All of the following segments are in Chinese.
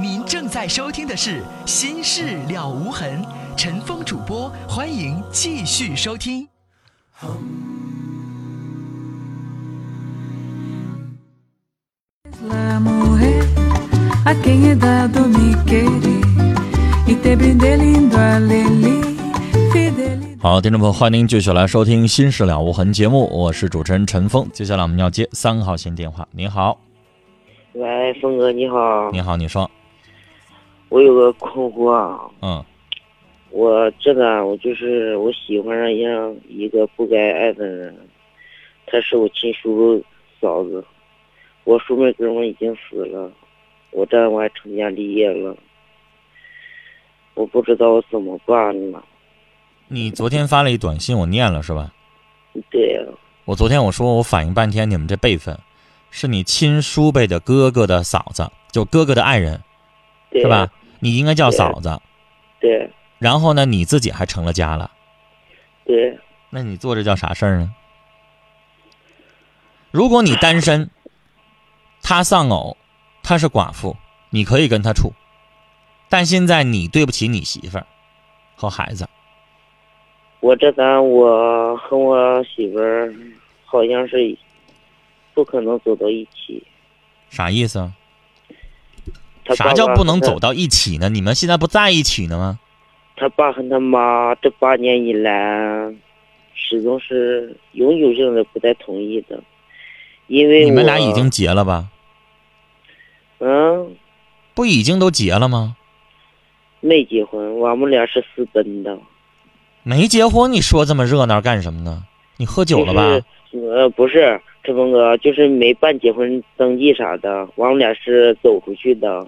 您正在收听的是《心事了无痕》，陈峰主播，欢迎继续收听。好，听众朋友，欢迎您继续来收听《心事了无痕》节目，我是主持人陈峰。接下来我们要接三号线电话。您好，喂，峰哥，你好。你好，你说，我有个困惑啊，嗯，我这个我就是我喜欢上一样一个不该爱的人，他是我亲叔嫂子，我叔妹哥们已经死了，我这我还成家立业了，我不知道我怎么办了。你昨天发了一短信，我念了是吧？对呀、我昨天我说我反应半天，你们这辈分，是你亲叔辈的哥哥的嫂子，就哥哥的爱人，是吧？？你应该叫嫂子。对然后呢，你自己还成了家了，对，那你做这叫啥事儿呢？如果你单身，他丧偶，他是寡妇，你可以跟他处，但现在你对不起你媳妇儿和孩子。我这咱我和我媳妇儿好像是不可能走到一起。啥意思啊？啥叫不能走到一起呢？你们现在不在一起呢吗？他爸和他妈这八年以来，始终是永久性的不太同意的，因为你们俩已经结了吧？嗯不已经都结了吗？没结婚，我们俩是私奔的，没结婚，你说这么热闹干什么呢？你喝酒了吧？就是呃，不是陈峰哥，就是没办结婚登记啥的，我们俩是走出去的。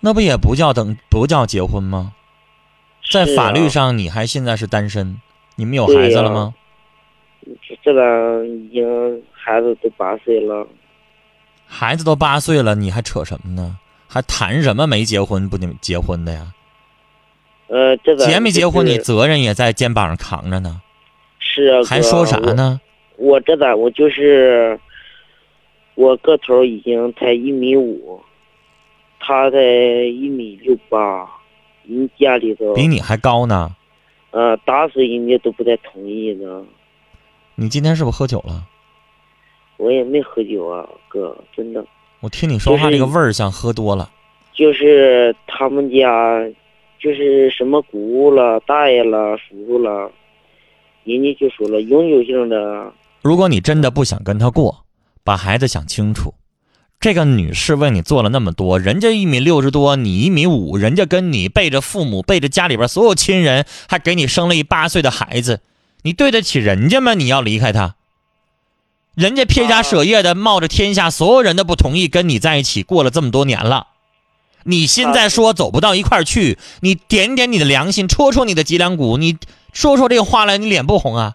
那不也不叫登不叫结婚吗？在法律啊上你还现在是单身，你们有孩子了吗？这个已经孩子都八岁了，孩子都八岁了，你还扯什么呢？还谈什么没结婚不结婚的呀？呃，这个结没结婚，你责任也在肩膀上扛着呢，是啊，还说啥呢？我这咋我就是，我个头已经才一米五，他才一米六八，人家里头比你还高呢。呃打死人家都不带同意的。你今天是不是喝酒了？我也没喝酒啊，哥，真的我听你说话这个味儿像喝多了。就是他们家，就是什么姑姑了、大爷了、叔叔了，人家就说了永久性的，如果你真的不想跟他过，把孩子想清楚。这个女士为你做了那么多，人家一米六十多，你一米五，人家跟你背着父母，背着家里边所有亲人，还给你生了一八岁的孩子，你对得起人家吗？你要离开他，人家撇家舍业的，冒着天下所有人的不同意跟你在一起过了这么多年了，你现在说走不到一块去，你点点你的良心，戳戳你的脊梁骨，你说出这个话来，你脸不红啊？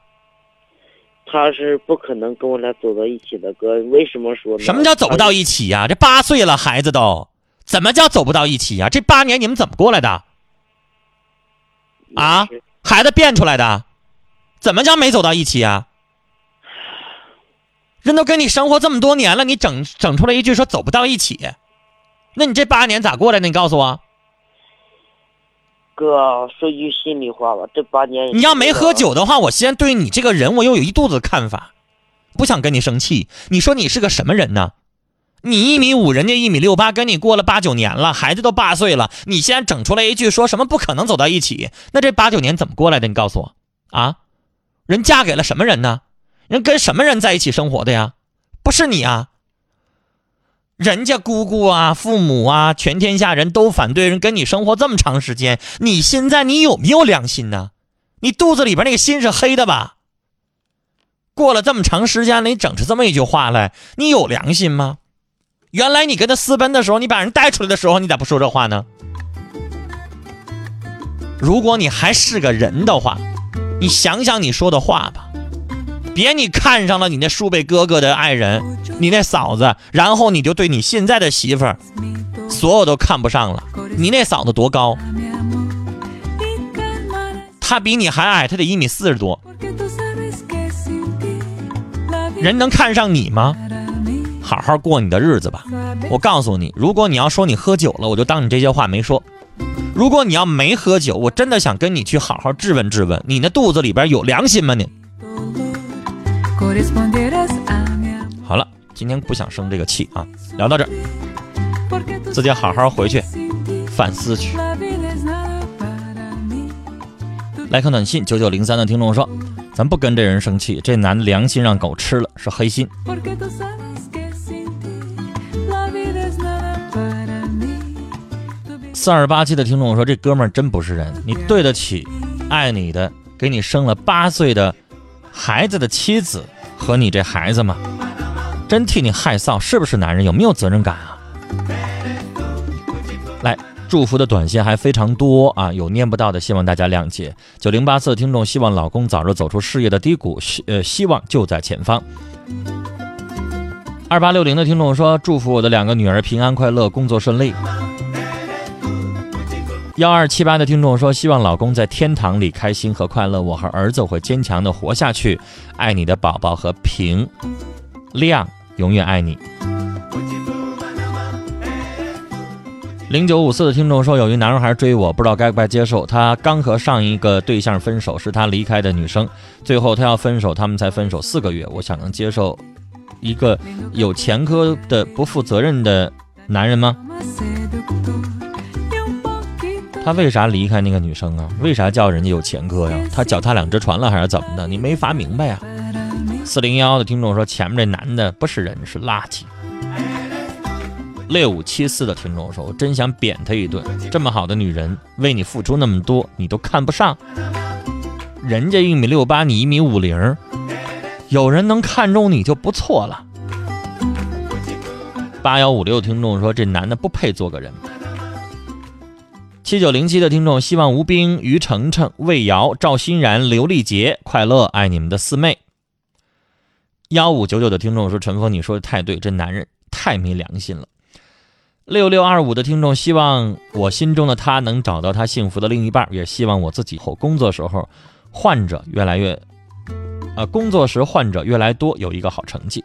他是不可能跟我俩走到一起的，哥。为什么说呢？什么叫走不到一起呀、这八岁了，孩子都怎么叫走不到一起呀、这八年你们怎么过来的？啊孩子变出来的，怎么叫没走到一起呀、人都跟你生活这么多年了，你整整出来一句说走不到一起，那你这八年咋过来的？你告诉我，哥，说句心里话吧，这八年你要没喝酒的话，我先对你这个人我又有一肚子看法，不想跟你生气。你说你是个什么人呢？你一米五，人家一米六八，跟你过了八九年了，孩子都八岁了，你现在整出来一句说什么不可能走到一起，那这八九年怎么过来的？你告诉我，啊，人嫁给了什么人呢？人跟什么人在一起生活的呀？不是你啊！人家姑姑啊、父母啊，全天下人都反对人跟你生活这么长时间，你现在你有没有良心呢？你肚子里边那个心是黑的吧？过了这么长时间了，你整出这么一句话来，你有良心吗？原来你跟他私奔的时候，你把人带出来的时候，你咋不说这话呢？如果你还是个人的话，你想想你说的话吧。别你看上了你那叔辈哥哥的爱人，你那嫂子，然后你就对你现在的媳妇儿，所有都看不上了。你那嫂子多高？她比你还矮，她得一米四十多。人能看上你吗？好好过你的日子吧。我告诉你，如果你要说你喝酒了，我就当你这些话没说。如果你要没喝酒，我真的想跟你去好好质问质问，你那肚子里边有良心吗你？好了，今天不想生这个气啊，聊到这儿，自己好好回去反思去。来看短信，九九零三的听众说：“咱不跟这人生气，这男的良心让狗吃了，是黑心。”四二八七的听众说：“这哥们儿真不是人，你对得起爱你的、给你生了八岁的孩子的妻子和你这孩子吗？真替你害臊，是不是男人？有没有责任感啊？”来。祝福的短信还非常多啊，有念不到的，希望大家谅解。九零八四的听众希望老公早日走出事业的低谷，希呃希望就在前方。二八六零的听众说，祝福我的两个女儿平安快乐，工作顺利。幺二七八的听众说，希望老公在天堂里开心和快乐，我和儿子会坚强的活下去。爱你的宝宝和平亮，永远爱你。零九五四的听众说，有一男孩追我，不知道该不该接受。他刚和上一个对象分手，是他离开的女生，最后他要分手，他们才分手四个月。我想能接受一个有前科的不负责任的男人吗？他为啥离开那个女生啊？为啥叫人家有前科呀？他脚踏两只船了还是怎么的？你没法明白呀。四零幺的听众说，前面这男的不是人，是垃圾。六五七四的听众说：“我真想扁他一顿，这么好的女人为你付出那么多，你都看不上。人家一米六八，你一米五零，有人能看中你就不错了。”八幺五六听众说：“这男的不配做个人。”七九零七的听众希望吴冰、于程程、魏瑶、赵欣然、刘丽杰快乐，爱你们的四妹。幺五九九的听众说：“陈峰，你说的太对，这男人太没良心了。”六六二五的听众希望我心中的他能找到他幸福的另一半，也希望我自己后工作时候患者越来越，呃，工作时患者越来多，有一个好成绩。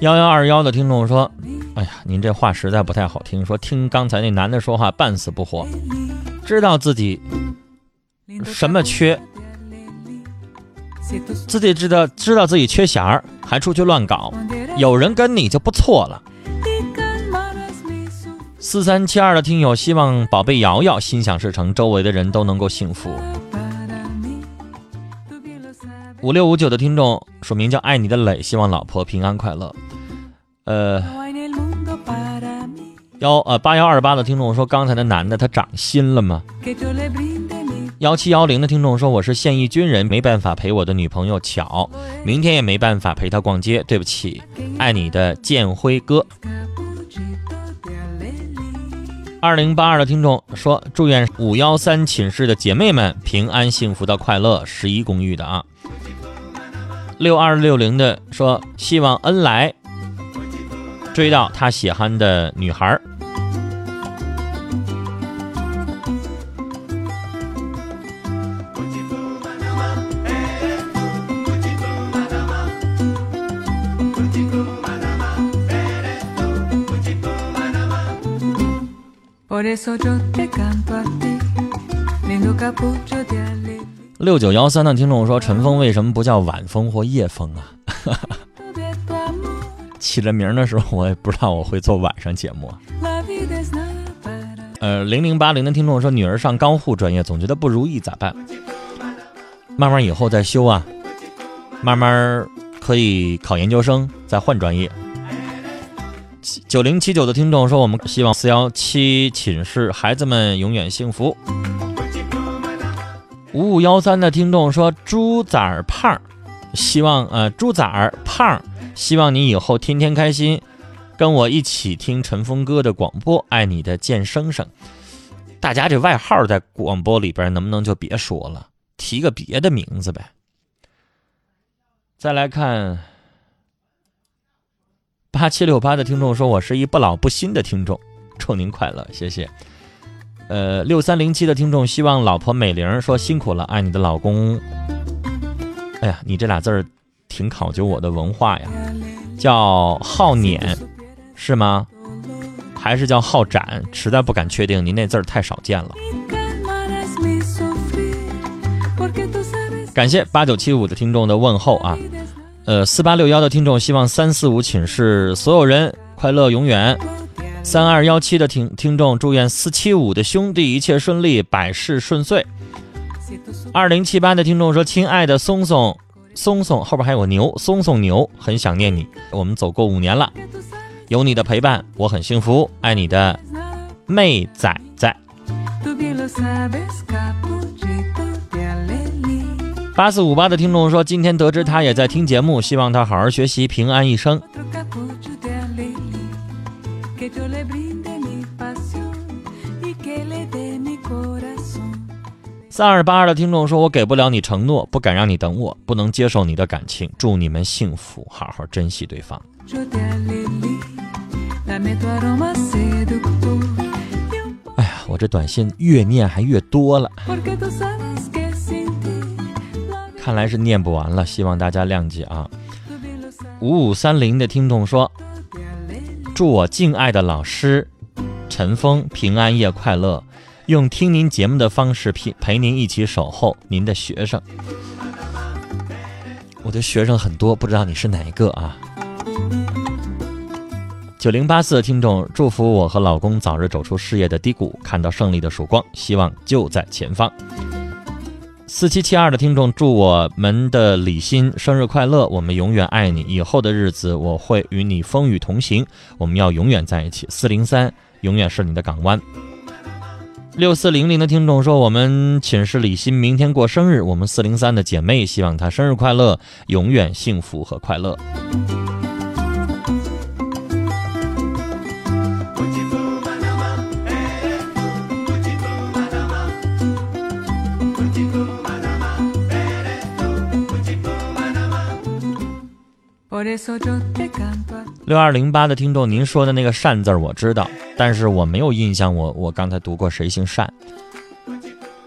幺幺二幺的听众说。哎呀，您这话实在不太好听。说听刚才那男的说话半死不活，知道自己什么缺，自己知道知道自己缺弦儿，还出去乱搞。有人跟你就不错了。四三七二的听友希望宝贝瑶瑶心想事成，周围的人都能够幸福。五六五九的听众署名叫爱你的磊，希望老婆平安快乐。呃。幺呃八幺二八的听众说，刚才的男的他长心了吗？幺七幺零的听众说，我是现役军人，没办法陪我的女朋友巧，明天也没办法陪她逛街，对不起，爱你的建辉哥。二零八二的听众说，祝愿五幺三寝室的姐妹们平安幸福的快乐，十一公寓的啊。六二六零的说，希望恩来。追到他喜欢的女孩儿。六九幺三的听众说：“陈峰为什么不叫晚风或夜风啊？” 起了名的时候，我也不知道我会做晚上节目。呃，零零八零的听众说，女儿上高护专业，总觉得不如意，咋办？慢慢以后再修啊，慢慢可以考研究生，再换专业。九零七九的听众说，我们希望四幺七寝室孩子们永远幸福。五五幺三的听众说，猪崽儿胖，希望呃猪崽儿胖。希望你以后天天开心，跟我一起听陈峰哥的广播。爱你的健生生，大家这外号在广播里边能不能就别说了，提个别的名字呗？再来看八七六八的听众说：“我是一不老不新的听众，祝您快乐，谢谢。”呃，六三零七的听众希望老婆美玲说：“辛苦了，爱你的老公。”哎呀，你这俩字儿挺考究我的文化呀，叫好撵是吗？还是叫好展？实在不敢确定，您那字儿太少见了。感谢八九七五的听众的问候啊。呃，四八六幺的听众希望三四五寝室所有人快乐永远。三二幺七的听听众祝愿四七五的兄弟一切顺利，百事顺遂。二零七八的听众说：“亲爱的松松，松松后边还有个牛，松松牛，很想念你。我们走过五年了，有你的陪伴，我很幸福。爱你的妹仔仔。”八四五八的听众说：“今天得知他也在听节目，希望他好好学习，平安一生。”三二八二的听众说：“我给不了你承诺，不敢让你等我，不能接受你的感情。祝你们幸福，好好珍惜对方。”哎呀，我这短信越念还越多了。看来是念不完了，希望大家谅解啊。五五三零的听众说：“祝我敬爱的老师陈峰平安夜快乐，用听您节目的方式陪陪您一起守候您的学生。”我的学生很多，不知道你是哪一个啊？九零八四的听众祝福我和老公早日走出事业的低谷，看到胜利的曙光，希望就在前方。四七七二的听众祝我们的李欣生日快乐，我们永远爱你，以后的日子我会与你风雨同行，我们要永远在一起。四零三永远是你的港湾。六四零零的听众说，我们寝室李欣明天过生日，我们四零三的姐妹希望她生日快乐，永远幸福和快乐。六二零八的听众，您说的那个“善”字我知道，但是我没有印象，我我刚才读过谁姓善？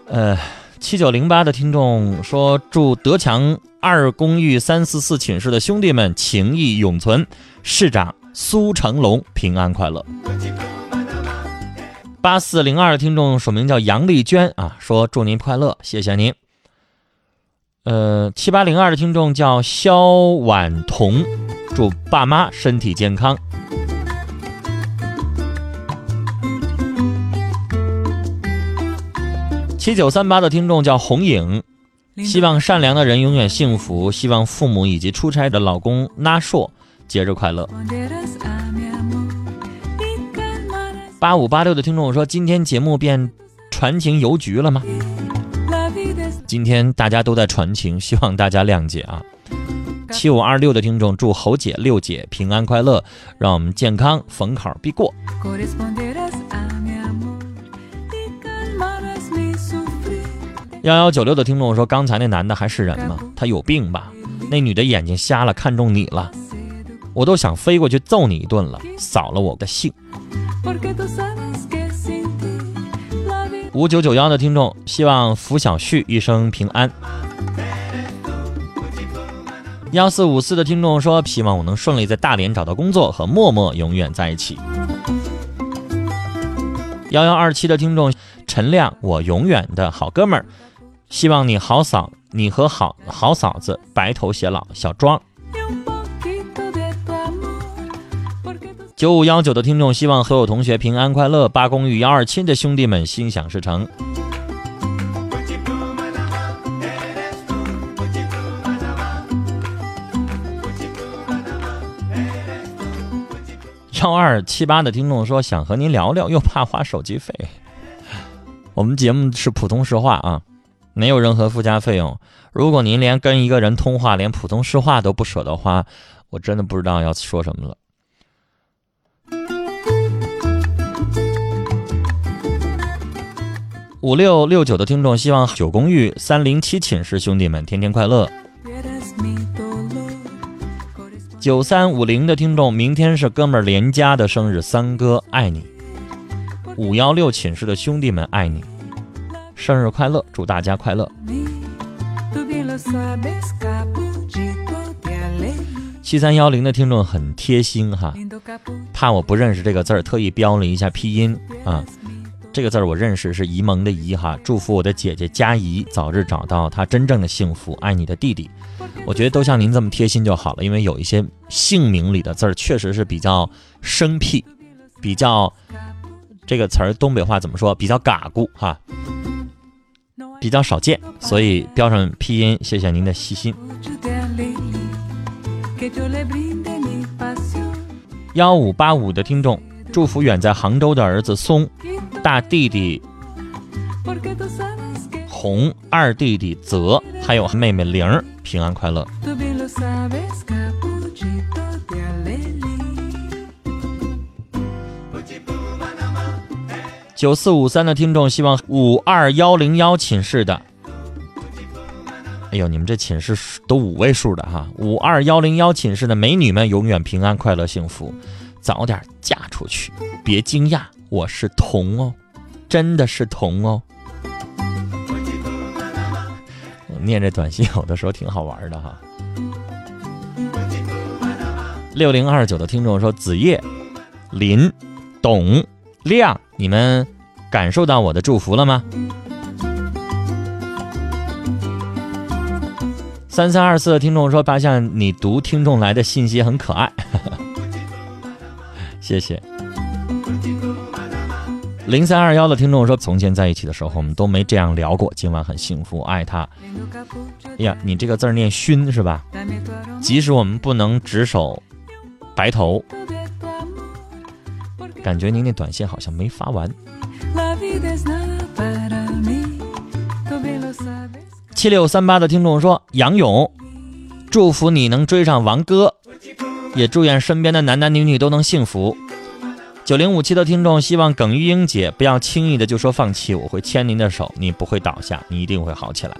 呃，七九零八的听众说，祝德强二公寓三四四寝室的兄弟们情谊永存，市长苏成龙平安快乐。八四零二的听众署名叫杨丽娟啊，说祝您快乐，谢谢您。呃，七八零二的听众叫肖婉彤，祝爸妈身体健康。七九三八的听众叫红影，希望善良的人永远幸福，希望父母以及出差的老公拉硕节日快乐。八五八六的听众说，今天节目变传情邮局了吗？今天大家都在传情，希望大家谅解啊。七五二六的听众祝侯姐、六姐平安快乐，让我们健康逢考必过。幺幺九六的听众说：“刚才那男的还是人吗？他有病吧？那女的眼睛瞎了，看中你了，我都想飞过去揍你一顿了，扫了我的兴。”五九九幺的听众希望福小旭一生平安。幺四五四的听众说希望我能顺利在大连找到工作，和默默永远在一起。幺幺二七的听众陈亮，我永远的好哥们儿，希望你好嫂，你和好好嫂子白头偕老。小庄。九五幺九的听众希望所有同学平安快乐。八公寓幺二七的兄弟们心想事成。幺二七八的听众说想和您聊聊，又怕花手机费。我们节目是普通实话啊，没有任何附加费用。如果您连跟一个人通话，连普通实话都不舍得花，我真的不知道要说什么了。五六六九的听众希望九公寓三零七寝室兄弟们天天快乐。九三五零的听众，明天是哥们儿连家的生日，三哥爱你。五幺六寝室的兄弟们爱你，生日快乐，祝大家快乐。七三幺零的听众很贴心哈，怕我不认识这个字儿，特意标了一下拼音啊。这个字儿我认识，是沂蒙的沂哈。祝福我的姐姐佳怡早日找到她真正的幸福，爱你的弟弟。我觉得都像您这么贴心就好了，因为有一些姓名里的字儿确实是比较生僻，比较这个词儿东北话怎么说？比较嘎咕哈，比较少见，所以标上拼音。谢谢您的细心。幺五八五的听众，祝福远在杭州的儿子松，大弟弟红，二弟弟泽，还有妹妹玲平安快乐。九四五三的听众希望五二幺零幺寝室的。哎呦，你们这寝室都五位数的哈！五二幺零幺寝室的美女们永远平安、快乐、幸福，早点嫁出去。别惊讶，我是童哦，真的是童哦。我念这短信有的时候挺好玩的哈。六零二九的听众说：“子夜、林、董、亮，你们感受到我的祝福了吗？”三三二四的听众说：“八下，你读听众来的信息很可爱，谢谢。”零三二幺的听众说：“从前在一起的时候，我们都没这样聊过。今晚很幸福，爱他。”哎呀，你这个字儿念“熏”是吧？即使我们不能执手白头，感觉您那短信好像没发完。七六三八的听众说：“杨勇，祝福你能追上王哥，也祝愿身边的男男女女都能幸福。”九零五七的听众希望耿玉英姐不要轻易的就说放弃，我会牵您的手，你不会倒下，你一定会好起来。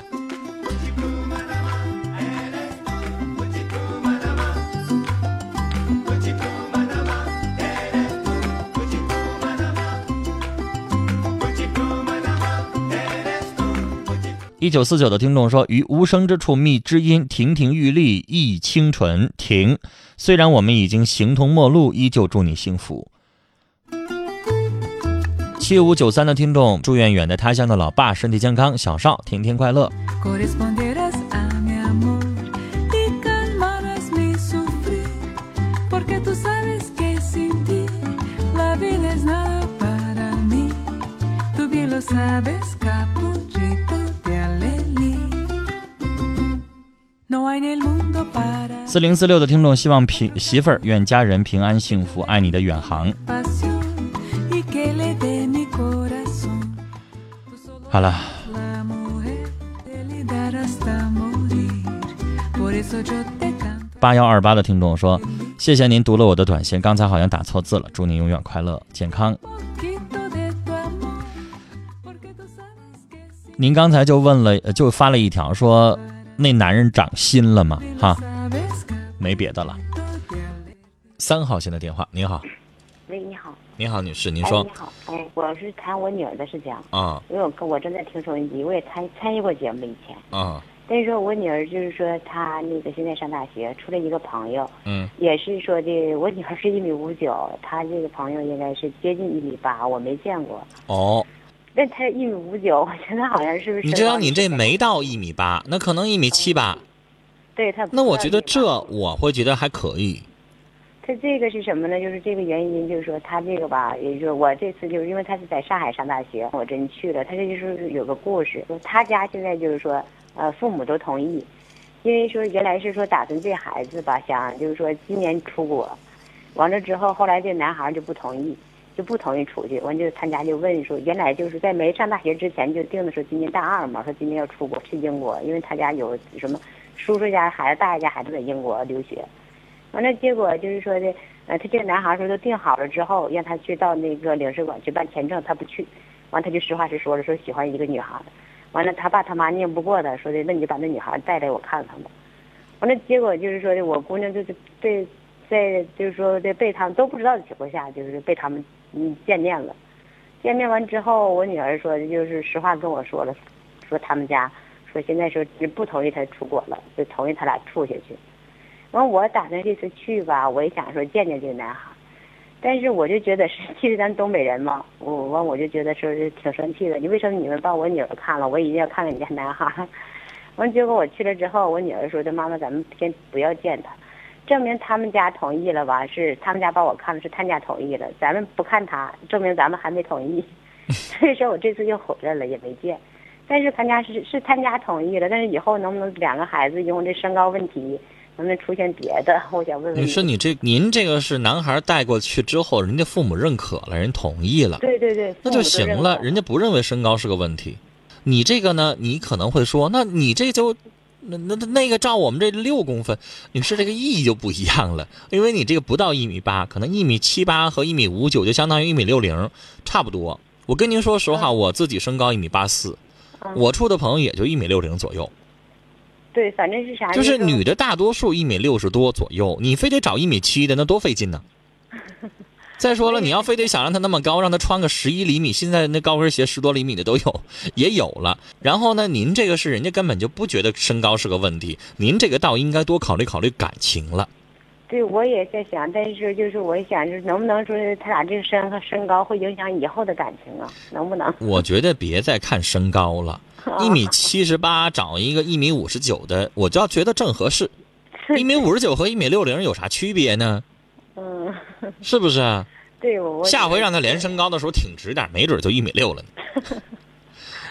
一九四九的听众说：“于无声之处觅知音，亭亭玉立忆清纯。停，虽然我们已经形同陌路，依旧祝你幸福。”七五九三的听众祝愿远在他乡的老爸身体健康，小少天天快乐。四零四六的听众希望平媳妇儿愿家人平安幸福，爱你的远航。好了。八幺二八的听众说：“谢谢您读了我的短信，刚才好像打错字了。祝您永远快乐健康。”您刚才就问了，就发了一条说。那男人长心了吗？哈，没别的了。三号线的电话，您好。喂，你好。女士，您说。你好，哎，我是谈我女儿的事情。啊。因为我我正在听收音机，我也参参与过节目以前。啊。但是说我女儿就是说她那个现在上大学，处了一个朋友。嗯。也是说的，我女儿是一米五九，她这个朋友应该是接近一米八，我没见过。哦。那她一米五九，我觉得好像是不是？你知道你这没到一米八，那可能一米七八。对她。那我觉得这我会觉得还可以。他这个是什么呢？就是这个原因，就是说他这个吧，也就是我这次就是因为他是在上海上大学，我真去了。他这就是有个故事，说他家现在就是说，呃，父母都同意，因为说原来是说打算这孩子吧，想就是说今年出国，完了之后，后来这男孩就不同意。就不同意出去，完就他家就问说，原来就是在没上大学之前就定的说今年大二嘛，说今年要出国去英国，因为他家有什么叔叔家孩子、大爷家孩子在英国留学，完了结果就是说的，呃，他这个男孩说都定好了之后，让他去到那个领事馆去办签证，他不去，完了他就实话实说了，说喜欢一个女孩，完了他爸他妈拧不过他，说的那你就把那女孩带来我看看吧，完了结果就是说的我姑娘就是被在就是说在被他们都不知道的情况下，就是被他们嗯见面了。见面完之后，我女儿说的就是实话跟我说了，说他们家说现在说不同意他出国了，就同意他俩处下去。完我打算这次去吧，我也想说见见这个男孩，但是我就觉得是，其实咱东北人嘛，我完我就觉得说是挺生气的。你为什么你们把我女儿看了，我一定要看看你家男孩？完结果我去了之后，我女儿说的妈妈，咱们先不要见他，证明他们家同意了吧？是他们家把我看了，是他家同意了，咱们不看他，证明咱们还没同意。所以说我这次又回来了，也没见。但是他家是是他家同意了，但是以后能不能两个孩子因为这身高问题？能不能出现别的？我想问问你说你这您这个是男孩带过去之后，人家父母认可了，人同意了，对对对，那就行了。人家不认为身高是个问题。你这个呢，你可能会说，那你这就那那那个照我们这六公分，女士这个意义就不一样了，因为你这个不到一米八，可能一米七八和一米五九就相当于一米六零，差不多。我跟您说实话，我自己身高一米八四，我处的朋友也就一米六零左右。对，反正是啥？就是女的大多数一米六十多左右，你非得找一米七的，那多费劲呢。再说了，你要非得想让她那么高，让她穿个十一厘米，现在那高跟鞋十多厘米的都有，也有了。然后呢，您这个是人家根本就不觉得身高是个问题，您这个倒应该多考虑考虑感情了。对，我也在想，但是就是我想，就是能不能说他俩这个身和身高会影响以后的感情啊？能不能？我觉得别再看身高了。一米七十八找一个一米五十九的，我就要觉得正合适。一米五十九和一米六零有啥区别呢？嗯，是不是？对，我下回让他连身高的时候挺直点，没准就一米六了呢。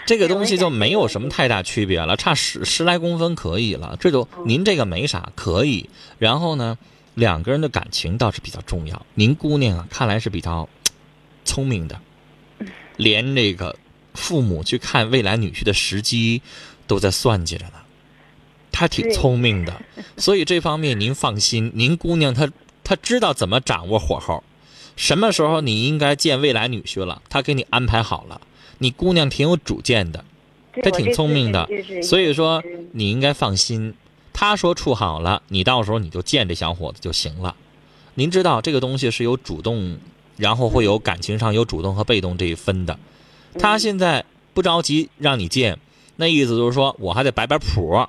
这个东西就没有什么太大区别了，差十十来公分可以了。这就您这个没啥可以。然后呢，两个人的感情倒是比较重要。您姑娘啊，看来是比较聪明的，连这个。父母去看未来女婿的时机，都在算计着呢。她挺聪明的，所以这方面您放心。您姑娘她她知道怎么掌握火候，什么时候你应该见未来女婿了，她给你安排好了。你姑娘挺有主见的，她挺聪明的，所以说你应该放心。他说处好了，你到时候你就见这小伙子就行了。您知道这个东西是有主动，然后会有感情上有主动和被动这一分的。他现在不着急让你见，那意思就是说我还得摆摆谱，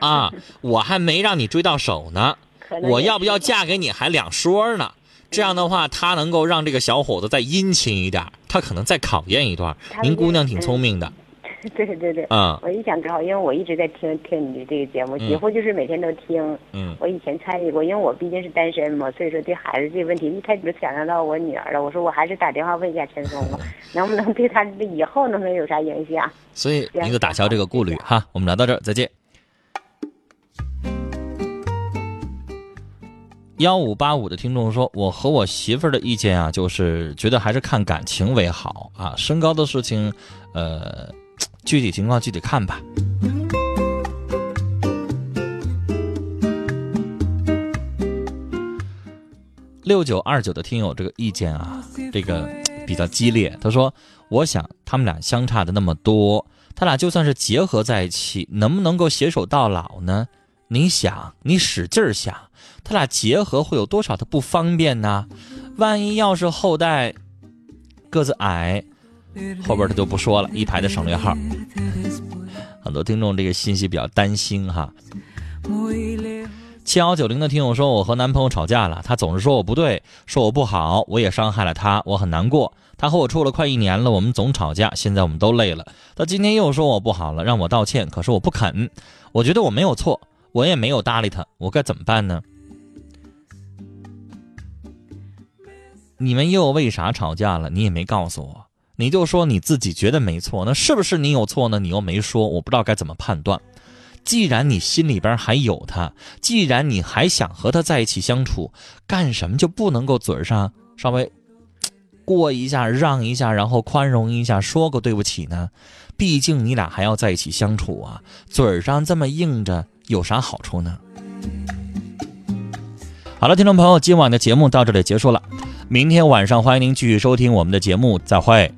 啊，我还没让你追到手呢，我要不要嫁给你还两说呢。这样的话，他能够让这个小伙子再殷勤一点，他可能再考验一段。您姑娘挺聪明的。对对对，嗯，我一想正好，因为我一直在听听你的这个节目，几乎就是每天都听。嗯，我以前参与过，因为我毕竟是单身嘛，所以说对孩子这个问题一开始就想象到我女儿了。我说我还是打电话问一下陈松吧，能不能对他以后能不能有啥影响？所以您就打消这个顾虑哈。我们聊到这儿，再见。幺五八五的听众说：“我和我媳妇儿的意见啊，就是觉得还是看感情为好啊，身高的事情，呃。”具体情况具体看吧。六九二九的听友这个意见啊，这个比较激烈。他说：“我想他们俩相差的那么多，他俩就算是结合在一起，能不能够携手到老呢？你想，你使劲想，他俩结合会有多少的不方便呢？万一要是后代个子矮。”后边他就不说了，一排的省略号。很多听众这个信息比较担心哈。七幺九零的听友说，我和男朋友吵架了，他总是说我不对，说我不好，我也伤害了他，我很难过。他和我处了快一年了，我们总吵架，现在我们都累了。他今天又说我不好了，让我道歉，可是我不肯。我觉得我没有错，我也没有搭理他，我该怎么办呢？你们又为啥吵架了？你也没告诉我。你就说你自己觉得没错，那是不是你有错呢？你又没说，我不知道该怎么判断。既然你心里边还有他，既然你还想和他在一起相处，干什么就不能够嘴上稍微过一下、让一下，然后宽容一下，说个对不起呢？毕竟你俩还要在一起相处啊，嘴上这么硬着有啥好处呢？好了，听众朋友，今晚的节目到这里结束了。明天晚上欢迎您继续收听我们的节目，再会。